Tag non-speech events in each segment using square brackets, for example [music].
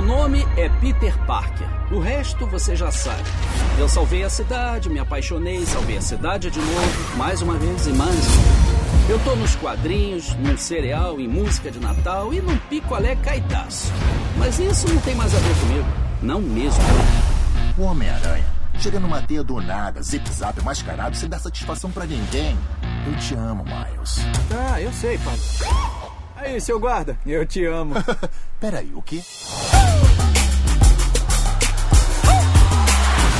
Meu nome é Peter Parker. O resto você já sabe. Eu salvei a cidade, me apaixonei, salvei a cidade de novo, mais uma vez e mais uma. Eu tô nos quadrinhos, num cereal, em música de Natal e num picolé caetaço. Mas isso não tem mais a ver comigo. Não mesmo. O Homem-Aranha chega numa teia do nada, zip-zap mascarado, sem dar satisfação pra ninguém. Eu te amo, Miles. Ah, eu sei, pai. Aí, seu guarda, eu te amo. [laughs] Peraí, o quê?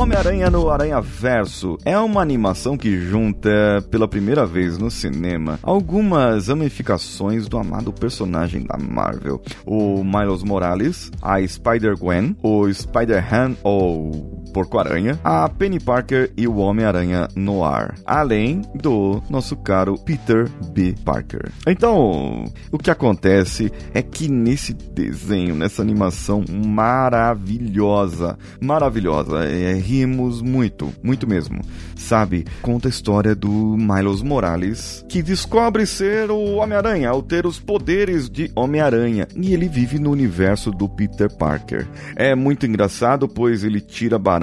Homem-Aranha no Aranha Verso é uma animação que junta, pela primeira vez no cinema, algumas ramificações do amado personagem da Marvel. O Miles Morales, a Spider-Gwen, o Spider-Han ou Porco-Aranha, a Penny Parker e o Homem-Aranha no ar, além do nosso caro Peter B. Parker. Então, o que acontece é que nesse desenho, nessa animação maravilhosa, maravilhosa, é, rimos muito, muito mesmo. Sabe? Conta a história do Miles Morales, que descobre ser o Homem-Aranha ao ter os poderes de Homem-Aranha, e ele vive no universo do Peter Parker. É muito engraçado, pois ele tira barato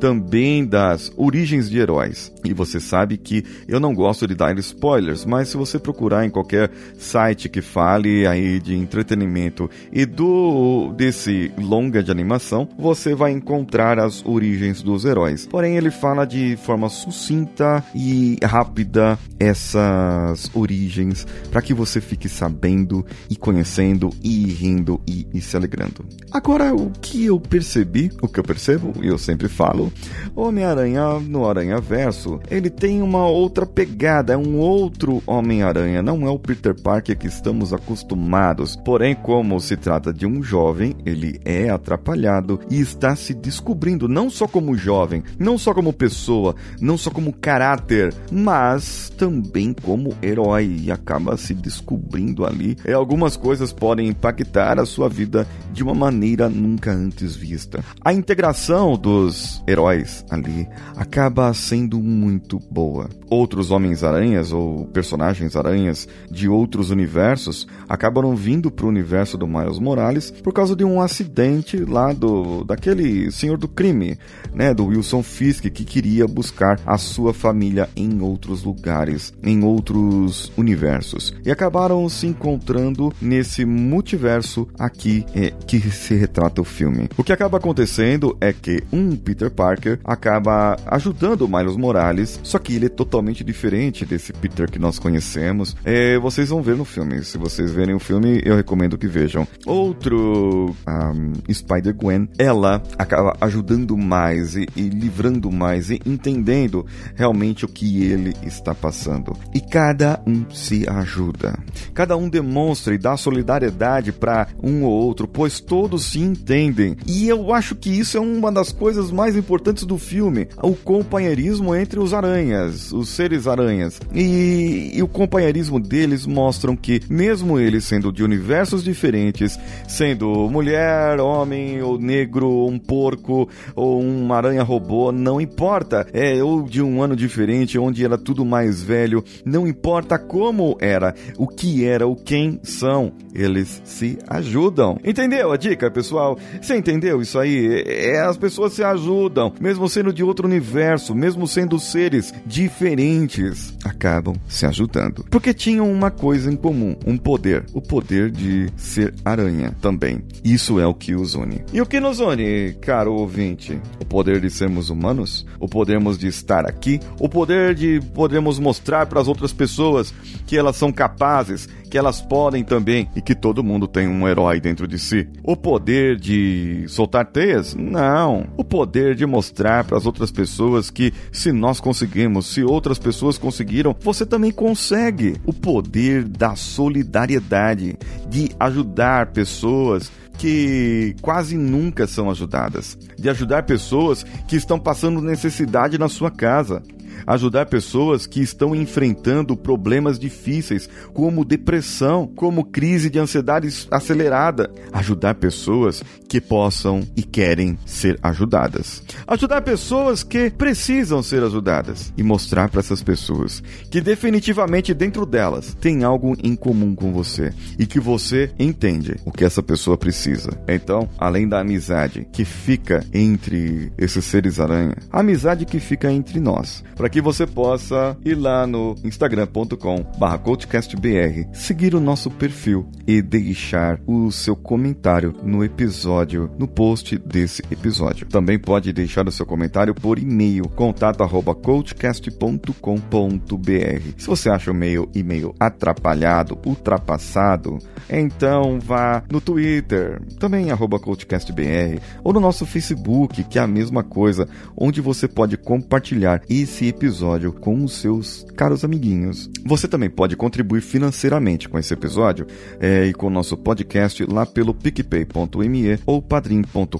também das origens de heróis. E você sabe que eu não gosto de dar spoilers, mas se você procurar em qualquer site que fale aí de entretenimento e do desse longa de animação, você vai encontrar as origens dos heróis. Porém, ele fala de forma sucinta e rápida essas origens para que você fique sabendo e conhecendo e rindo e, e, se alegrando. Agora, o que eu percebi, o que eu percebo, e eu sempre falo, Homem-Aranha no Aranha Verso, ele tem uma outra pegada, é um outro Homem-Aranha, não é o Peter Parker que estamos acostumados. Porém, como se trata de um jovem, ele é atrapalhado e está se descobrindo não só como jovem, não só como pessoa, não só como caráter, mas também como herói e acaba se descobrindo ali. É, algumas coisas podem impactar a sua vida de uma maneira nunca antes vista. A integração dos heróis ali acaba sendo muito boa. Outros Homens-Aranhas ou personagens aranhas de outros universos acabaram vindo para o universo do Miles Morales por causa de um acidente lá do daquele senhor do crime, né, do Wilson Fisk que queria buscar a sua família em outros lugares, em outros universos. E acabaram se encontrando nesse multiverso aqui é, que se retrata o filme. O que acaba acontecendo é que um Peter Parker acaba ajudando o Miles Morales, só que ele é totalmente diferente desse Peter que nós conhecemos. É, vocês vão ver no filme. Se vocês verem o filme, eu recomendo que vejam. Outro um, Spider-Gwen, ela acaba ajudando mais e, e livrando mais e entendendo realmente o que ele está passando. E cada um se ajuda. Cada um demonstra e dá solidariedade para um ou outro, pois todos se entendem. E eu acho que isso é uma das coisas mais importantes do filme, o companheirismo entre os aranhas, os seres aranhas. E, e o companheirismo deles mostram que mesmo eles sendo de universos diferentes, sendo mulher, homem ou negro, um porco ou uma aranha robô, não importa. É ou de um ano diferente, onde era tudo mais velho, não importa como era, o que era, o quem são, eles se ajudam. Entendeu a dica, pessoal? Você entendeu isso aí? É, as pessoas se ajudam, mesmo sendo de outro universo, mesmo sendo seres diferentes, acabam se ajudando. Porque tinham uma coisa em comum, um poder, o poder de ser aranha também. Isso é o que os une. E o que nos une, caro ouvinte? O poder de sermos humanos, o podermos de estar aqui, o poder de podermos mostrar para as outras pessoas que elas são capazes, que elas podem também e que todo mundo tem um herói dentro de si. O poder de soltar teias? Não. O poder de mostrar para as outras pessoas que se nós conseguimos, se outras pessoas conseguiram, você também consegue. O poder da solidariedade, de ajudar pessoas que quase nunca são ajudadas, de ajudar pessoas que estão passando necessidade na sua casa, ajudar pessoas que estão enfrentando problemas difíceis, como depressão, como crise de ansiedade acelerada, ajudar pessoas que possam e querem ser ajudadas, ajudar pessoas que precisam ser ajudadas. E mostrar para essas pessoas que definitivamente dentro delas tem algo em comum com você e que você entende o que essa pessoa precisa. Então, além da amizade que fica entre esses seres aranha, a amizade que fica entre nós, para que você possa ir lá no instagram.com/coachcastbr, seguir o nosso perfil e deixar o seu comentário no episódio, no post desse episódio. Também pode deixar o seu comentário por e-mail contato@coachcast.com.br. Se você acha o meu e-mail atrapalhado, ultrapassado, então vá no Twitter, também arroba CoachCastBR, ou no nosso Facebook, que é a mesma coisa, onde você pode compartilhar esse episódio com os seus caros amiguinhos. Você também pode contribuir financeiramente com esse episódio é, e com o nosso podcast lá pelo picpay.me ou padrim.com.br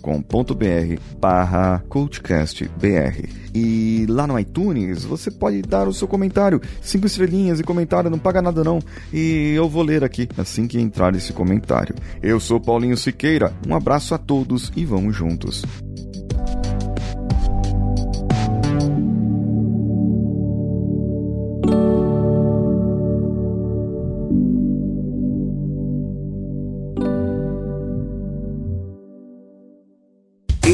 barra CoachCastBR. E lá no iTunes você pode dar o seu comentário, cinco estrelinhas e comentário, não paga nada não. E eu vou ler aqui assim que entrar esse comentário. Eu sou Paulinho Siqueira, um abraço a todos e vamos juntos.